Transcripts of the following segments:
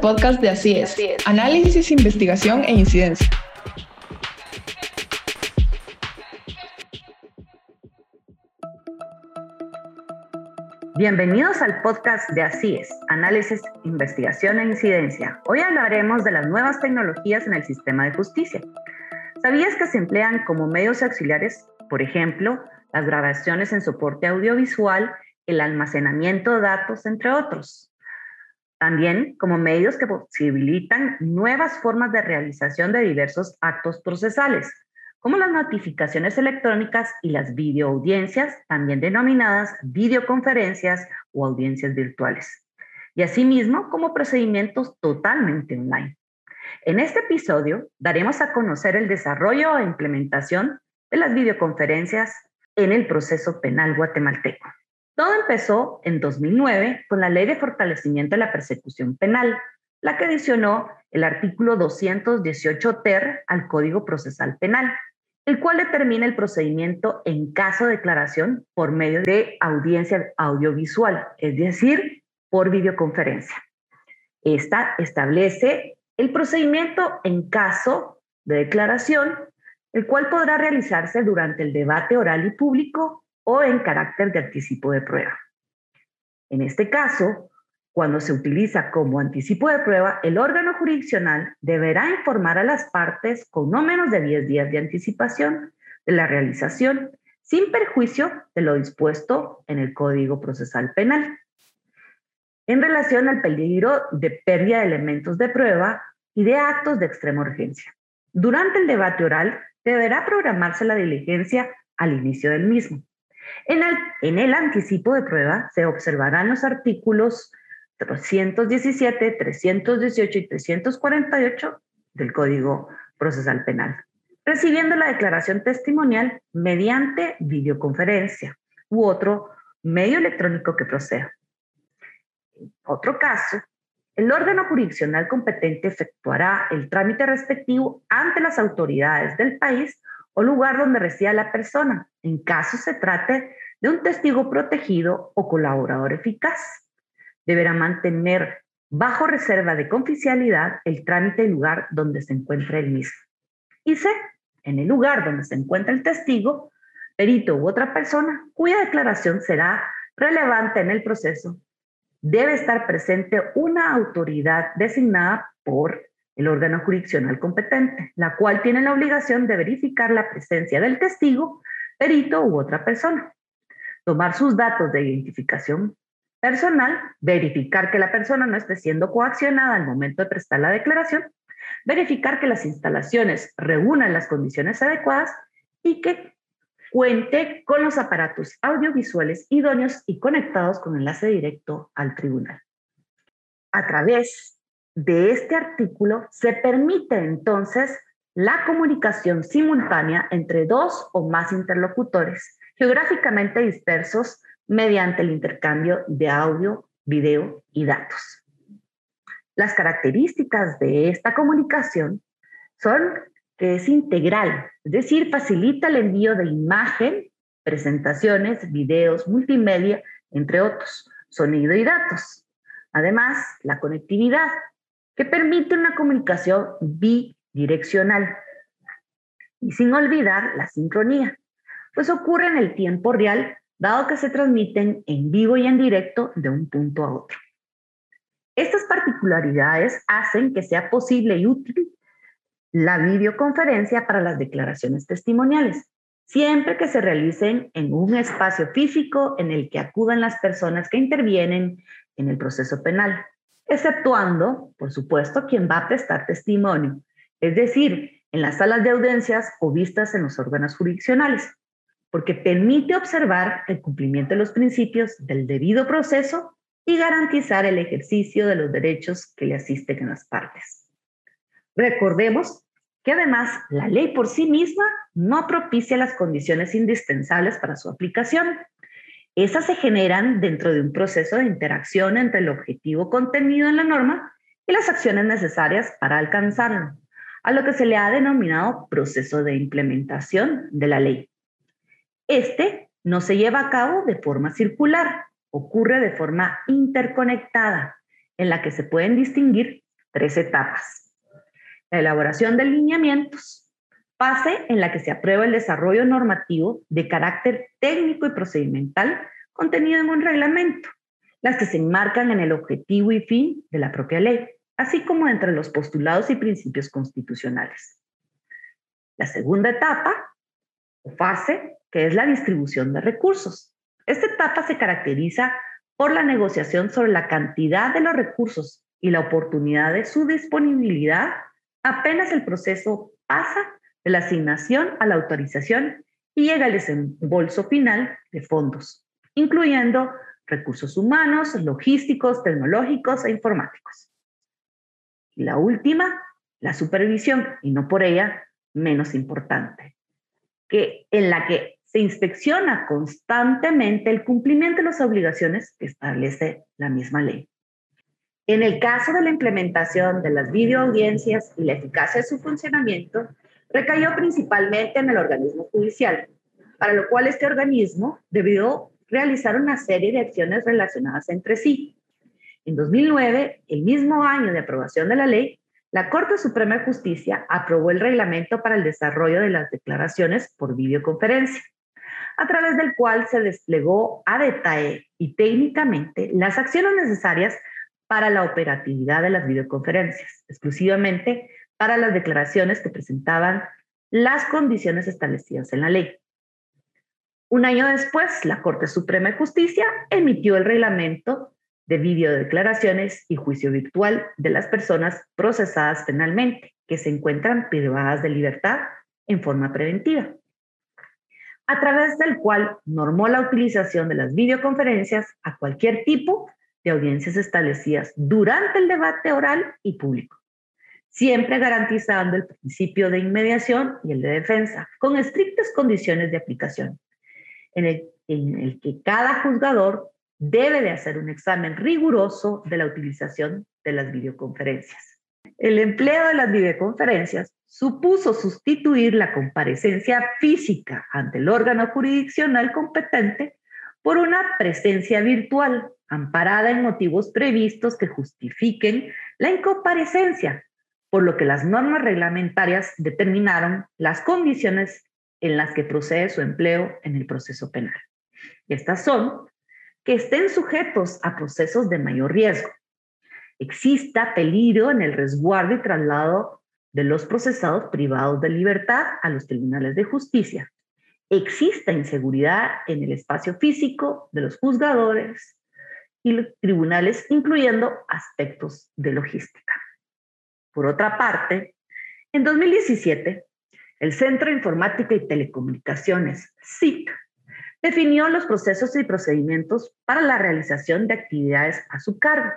podcast de Así es, análisis, investigación e incidencia. Bienvenidos al podcast de Así es, análisis, investigación e incidencia. Hoy hablaremos de las nuevas tecnologías en el sistema de justicia. ¿Sabías que se emplean como medios auxiliares, por ejemplo, las grabaciones en soporte audiovisual, el almacenamiento de datos, entre otros? También como medios que posibilitan nuevas formas de realización de diversos actos procesales, como las notificaciones electrónicas y las videoaudiencias, también denominadas videoconferencias o audiencias virtuales, y asimismo como procedimientos totalmente online. En este episodio daremos a conocer el desarrollo e implementación de las videoconferencias en el proceso penal guatemalteco. Todo empezó en 2009 con la Ley de Fortalecimiento de la Persecución Penal, la que adicionó el artículo 218 ter al Código Procesal Penal, el cual determina el procedimiento en caso de declaración por medio de audiencia audiovisual, es decir, por videoconferencia. Esta establece el procedimiento en caso de declaración, el cual podrá realizarse durante el debate oral y público o en carácter de anticipo de prueba. En este caso, cuando se utiliza como anticipo de prueba, el órgano jurisdiccional deberá informar a las partes con no menos de 10 días de anticipación de la realización, sin perjuicio de lo dispuesto en el Código Procesal Penal. En relación al peligro de pérdida de elementos de prueba y de actos de extrema urgencia. Durante el debate oral deberá programarse la diligencia al inicio del mismo. En el, en el anticipo de prueba se observarán los artículos 317, 318 y 348 del Código Procesal Penal, recibiendo la declaración testimonial mediante videoconferencia u otro medio electrónico que proceda. En otro caso, el órgano jurisdiccional competente efectuará el trámite respectivo ante las autoridades del país o lugar donde resida la persona, en caso se trate de un testigo protegido o colaborador eficaz. Deberá mantener bajo reserva de confidencialidad el trámite y lugar donde se encuentra el mismo. Y C, en el lugar donde se encuentra el testigo, perito u otra persona cuya declaración será relevante en el proceso, debe estar presente una autoridad designada por el órgano jurisdiccional competente, la cual tiene la obligación de verificar la presencia del testigo, perito u otra persona, tomar sus datos de identificación personal, verificar que la persona no esté siendo coaccionada al momento de prestar la declaración, verificar que las instalaciones reúnan las condiciones adecuadas y que cuente con los aparatos audiovisuales idóneos y conectados con enlace directo al tribunal. A través de este artículo se permite entonces la comunicación simultánea entre dos o más interlocutores geográficamente dispersos mediante el intercambio de audio, video y datos. Las características de esta comunicación son que es integral, es decir, facilita el envío de imagen, presentaciones, videos, multimedia, entre otros, sonido y datos. Además, la conectividad que permite una comunicación bidireccional. Y sin olvidar la sincronía, pues ocurre en el tiempo real, dado que se transmiten en vivo y en directo de un punto a otro. Estas particularidades hacen que sea posible y útil la videoconferencia para las declaraciones testimoniales, siempre que se realicen en un espacio físico en el que acudan las personas que intervienen en el proceso penal exceptuando, por supuesto, quien va a prestar testimonio, es decir, en las salas de audiencias o vistas en los órganos jurisdiccionales, porque permite observar el cumplimiento de los principios del debido proceso y garantizar el ejercicio de los derechos que le asisten en las partes. Recordemos que además la ley por sí misma no propicia las condiciones indispensables para su aplicación, esas se generan dentro de un proceso de interacción entre el objetivo contenido en la norma y las acciones necesarias para alcanzarlo, a lo que se le ha denominado proceso de implementación de la ley. Este no se lleva a cabo de forma circular, ocurre de forma interconectada, en la que se pueden distinguir tres etapas. La elaboración de lineamientos, fase en la que se aprueba el desarrollo normativo de carácter técnico y procedimental contenido en un reglamento, las que se enmarcan en el objetivo y fin de la propia ley, así como entre los postulados y principios constitucionales. La segunda etapa o fase, que es la distribución de recursos. Esta etapa se caracteriza por la negociación sobre la cantidad de los recursos y la oportunidad de su disponibilidad apenas el proceso pasa la asignación a la autorización y llega al desembolso final de fondos, incluyendo recursos humanos, logísticos, tecnológicos e informáticos. Y la última, la supervisión, y no por ella menos importante, que en la que se inspecciona constantemente el cumplimiento de las obligaciones que establece la misma ley. En el caso de la implementación de las videoaudiencias y la eficacia de su funcionamiento, recayó principalmente en el organismo judicial, para lo cual este organismo debió realizar una serie de acciones relacionadas entre sí. En 2009, el mismo año de aprobación de la ley, la Corte Suprema de Justicia aprobó el reglamento para el desarrollo de las declaraciones por videoconferencia, a través del cual se desplegó a detalle y técnicamente las acciones necesarias para la operatividad de las videoconferencias, exclusivamente para las declaraciones que presentaban las condiciones establecidas en la ley. Un año después, la Corte Suprema de Justicia emitió el reglamento de videodeclaraciones y juicio virtual de las personas procesadas penalmente que se encuentran privadas de libertad en forma preventiva, a través del cual normó la utilización de las videoconferencias a cualquier tipo de audiencias establecidas durante el debate oral y público, siempre garantizando el principio de inmediación y el de defensa, con estrictas condiciones de aplicación, en el, que cada juzgador debe de hacer un examen riguroso de la utilización de las videoconferencias. El empleo de las videoconferencias supuso sustituir la comparecencia física ante el órgano jurisdiccional competente por una presencia virtual amparada en motivos previstos que justifiquen la incomparecencia, por lo que las normas reglamentarias determinaron las condiciones en las que procede su empleo en el proceso penal. Estas son que estén sujetos a procesos de mayor riesgo, exista peligro en el resguardo y traslado de los procesados privados de libertad a los tribunales de justicia, exista inseguridad en el espacio físico de los juzgadores y los tribunales, incluyendo aspectos de logística. Por otra parte, en 2017, el Centro de Informática y Telecomunicaciones, CIT, definió los procesos y procedimientos para la realización de actividades a su cargo,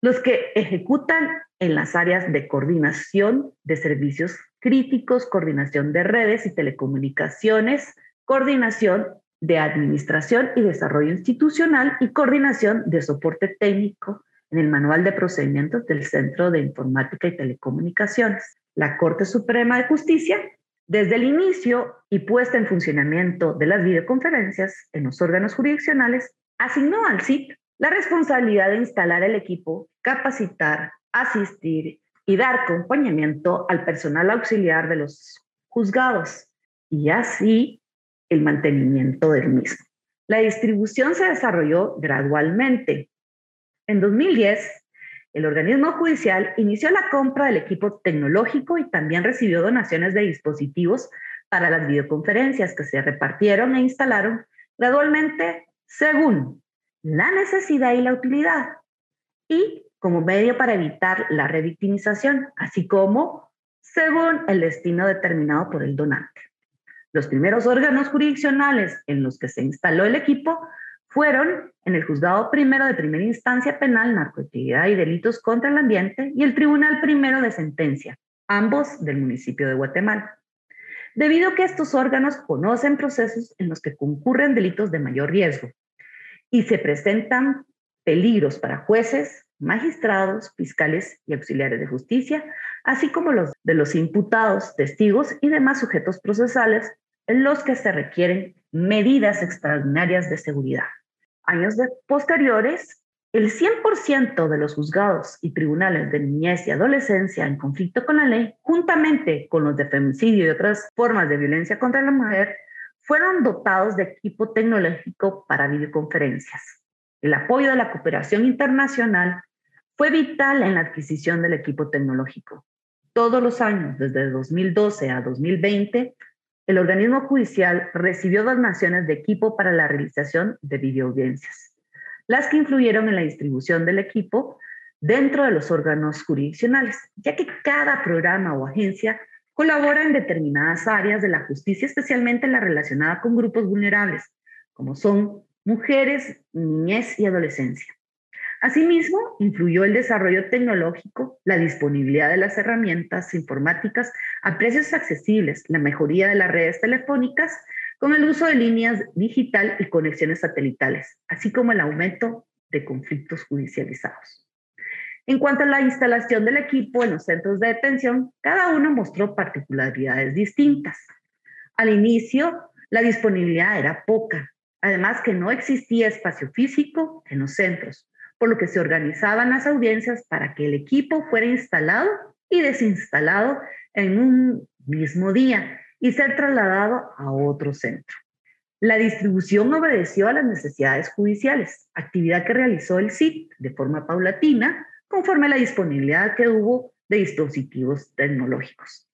los que ejecutan en las áreas de coordinación de servicios críticos, coordinación de redes y telecomunicaciones, coordinación de administración y desarrollo institucional y coordinación de soporte técnico en el Manual de Procedimientos del Centro de Informática y Telecomunicaciones. La Corte Suprema de Justicia desde el inicio y puesta en funcionamiento de las videoconferencias en los órganos jurisdiccionales, asignó al CIP la responsabilidad de instalar el equipo, capacitar, asistir y dar acompañamiento al personal auxiliar de los juzgados y así el mantenimiento del mismo. La distribución se desarrolló gradualmente. En 2010, el organismo judicial inició la compra del equipo tecnológico y también recibió donaciones de dispositivos para las videoconferencias que se repartieron e instalaron gradualmente según la necesidad y la utilidad y como medio para evitar la revictimización, así como según el destino determinado por el donante. Los primeros órganos jurisdiccionales en los que se instaló el equipo fueron en el Juzgado Primero de Primera Instancia Penal, Narcoactividad y Delitos contra el Ambiente y el Tribunal Primero de Sentencia, ambos del municipio de Guatemala. Debido a que estos órganos conocen procesos en los que concurren delitos de mayor riesgo y se presentan peligros para jueces, magistrados, fiscales y auxiliares de justicia, así como los de los imputados, testigos y demás sujetos procesales en los que se requieren medidas extraordinarias de seguridad. Años posteriores, El 100% de los juzgados y tribunales de niñez y adolescencia en conflicto con la ley, juntamente con los de femicidio y otras formas de violencia contra la mujer, fueron dotados de equipo tecnológico para videoconferencias. El apoyo de la cooperación internacional fue vital en la adquisición del equipo tecnológico. Todos los años, desde 2012 a 2020, el organismo judicial recibió donaciones de equipo para la realización de videoaudiencias, las que influyeron en la distribución del equipo dentro de los órganos jurisdiccionales, ya que cada programa o agencia colabora en determinadas áreas de la justicia, especialmente la relacionada con grupos vulnerables, como son mujeres, niñez y adolescencia. Asimismo, influyó el desarrollo tecnológico, la disponibilidad de las herramientas informáticas a precios accesibles, la mejoría de las redes telefónicas con el uso de líneas digital y conexiones satelitales, así como el aumento de conflictos judicializados. En cuanto a la instalación del equipo en los centros de detención, cada uno mostró particularidades distintas. Al inicio, la disponibilidad era poca, además que no existía espacio físico en los centros, por lo que se organizaban las audiencias para que el equipo fuera instalado y desinstalado en un mismo día y ser trasladado a otro centro. La distribución obedeció a las necesidades judiciales, actividad que realizó el CIT de forma paulatina conforme a la disponibilidad que hubo de dispositivos tecnológicos.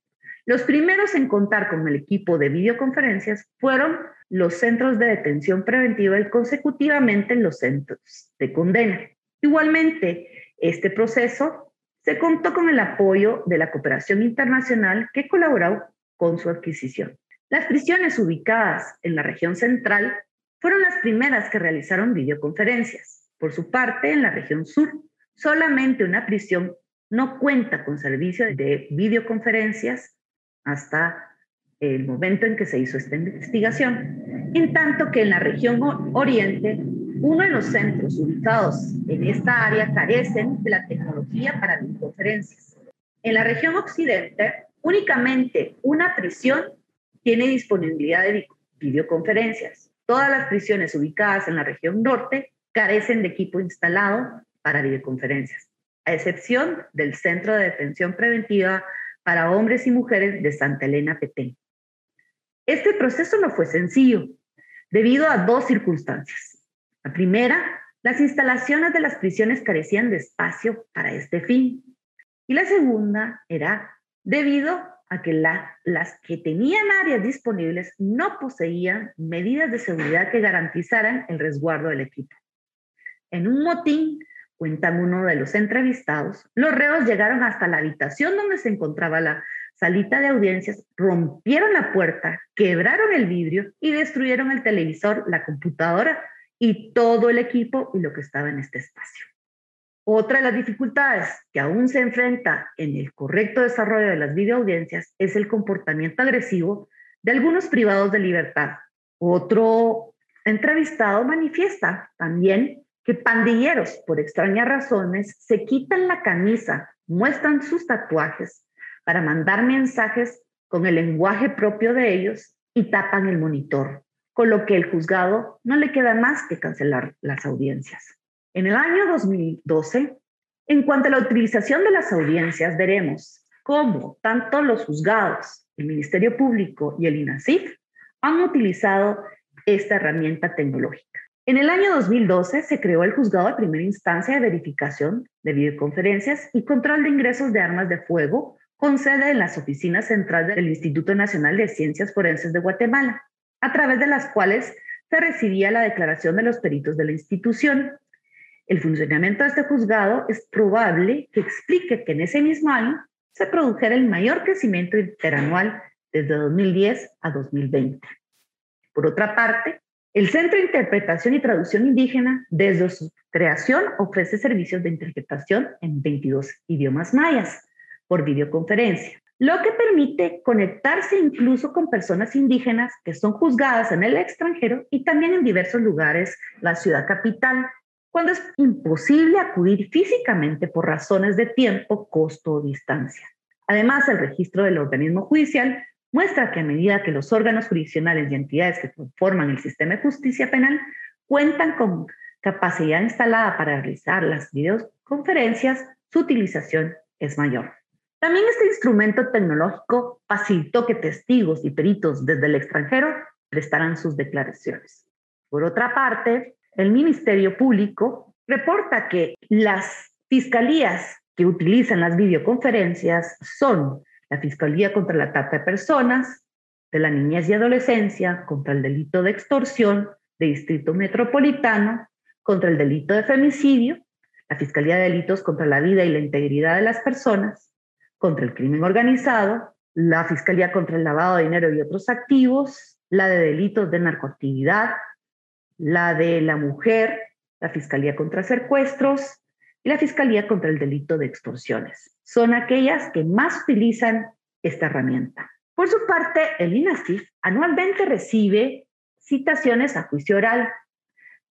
Los primeros en contar con el equipo de videoconferencias fueron los centros de detención preventiva y consecutivamente los centros de condena. Igualmente, este proceso se contó con el apoyo de la cooperación internacional que colaboró con su adquisición. Las prisiones ubicadas en la región central fueron las primeras que realizaron videoconferencias. Por su parte, en la región sur, solamente una prisión no cuenta con servicio de videoconferencias hasta el momento en que se hizo esta investigación, en tanto que en la región oriente uno de los centros ubicados en esta área carecen de la tecnología para videoconferencias. En la región occidente, únicamente una prisión tiene disponibilidad de videoconferencias. Todas las prisiones ubicadas en la región norte carecen de equipo instalado para videoconferencias, a excepción del Centro de Detención Preventiva para Hombres y Mujeres de Santa Elena Petén. Este proceso no fue sencillo, debido a dos circunstancias. La primera, las instalaciones de las prisiones carecían de espacio para este fin. Y la segunda era debido a que las que tenían áreas disponibles no poseían medidas de seguridad que garantizaran el resguardo del equipo. En un motín, cuenta uno de los entrevistados, los reos llegaron hasta la habitación donde se encontraba la salita de audiencias, rompieron la puerta, quebraron el vidrio y destruyeron el televisor, la computadora y todo el equipo y lo que estaba en este espacio. Otra de las dificultades que aún se enfrenta en el correcto desarrollo de las videoaudiencias es el comportamiento agresivo de algunos privados de libertad. Otro entrevistado manifiesta también que pandilleros, por extrañas razones, se quitan la camisa, muestran sus tatuajes para mandar mensajes con el lenguaje propio de ellos y tapan el monitor con lo que el juzgado no le queda más que cancelar las audiencias. En el año 2012, en cuanto a la utilización de las audiencias, veremos cómo tanto los juzgados, el Ministerio Público y el INASIF han utilizado esta herramienta tecnológica. En el año 2012 se creó el Juzgado de Primera Instancia de Verificación de Videoconferencias y Control de Ingresos de Armas de Fuego, con sede en las oficinas centrales del Instituto Nacional de Ciencias Forenses de Guatemala a través de las cuales se recibía la declaración de los peritos de la institución. El funcionamiento de este juzgado es probable que explique que en ese mismo año se produjera el mayor crecimiento interanual desde 2010 a 2020. Por otra parte, el Centro de Interpretación y Traducción Indígena, desde su creación, ofrece servicios de interpretación en 22 idiomas mayas por videoconferencia lo que permite conectarse incluso con personas indígenas que son juzgadas en el extranjero y también en diversos lugares, la ciudad capital, cuando es imposible acudir físicamente por razones de tiempo, costo o distancia. Además, el registro del organismo judicial muestra que a medida que los órganos jurisdiccionales y entidades que conforman el sistema de justicia penal cuentan con capacidad instalada para realizar las videoconferencias, su utilización es mayor. También este instrumento tecnológico facilitó que testigos y peritos desde el extranjero prestaran sus declaraciones. Por otra parte, el Ministerio Público reporta que las fiscalías que utilizan las videoconferencias son la Fiscalía contra la Trata de Personas, de la Niñez y Adolescencia, contra el delito de extorsión, de Distrito Metropolitano, contra el delito de femicidio, la Fiscalía de Delitos contra la Vida y la Integridad de las Personas, contra el crimen organizado, la Fiscalía contra el lavado de dinero y otros activos, la de delitos de narcoactividad, la de la mujer, la Fiscalía contra secuestros y la Fiscalía contra el delito de extorsiones. Son aquellas que más utilizan esta herramienta. Por su parte, el INASIF anualmente recibe citaciones a juicio oral,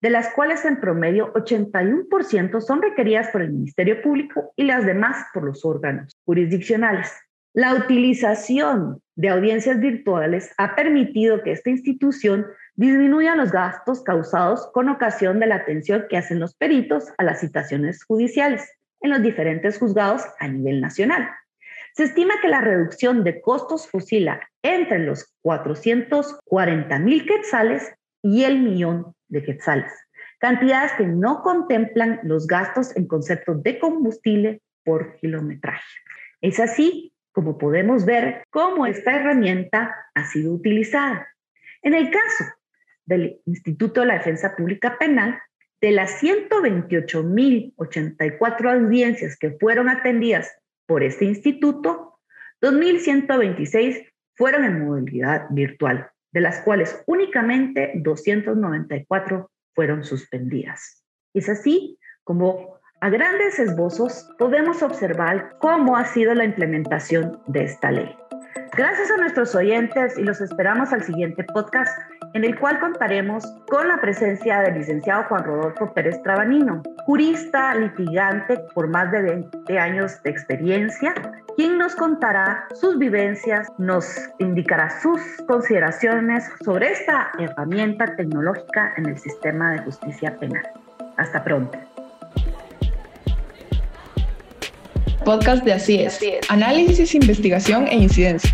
de las cuales en promedio 81% son requeridas por el Ministerio Público y las demás por los órganos jurisdiccionales. La utilización de audiencias virtuales ha permitido que esta institución disminuya los gastos causados con ocasión de la atención que hacen los peritos a las citaciones judiciales en los diferentes juzgados a nivel nacional. Se estima que la reducción de costos oscila entre los 440 mil quetzales y el millón de quetzales, cantidades que no contemplan los gastos en concepto de combustible por kilometraje. Es así como podemos ver cómo esta herramienta ha sido utilizada. En el caso del Instituto de la Defensa Pública Penal, de las 128.084 audiencias que fueron atendidas por este instituto, 2.126 fueron en modalidad virtual, de las cuales únicamente 294 fueron suspendidas. Es así como a grandes esbozos podemos observar cómo ha sido la implementación de esta ley. Gracias a nuestros oyentes y los esperamos al siguiente podcast en el cual contaremos con la presencia del licenciado Juan Rodolfo Pérez Trabanino, jurista litigante por más de 20 años de experiencia, quien nos contará sus vivencias, nos indicará sus consideraciones sobre esta herramienta tecnológica en el sistema de justicia penal. Hasta pronto. Podcast de Así es. Análisis, investigación e incidencia.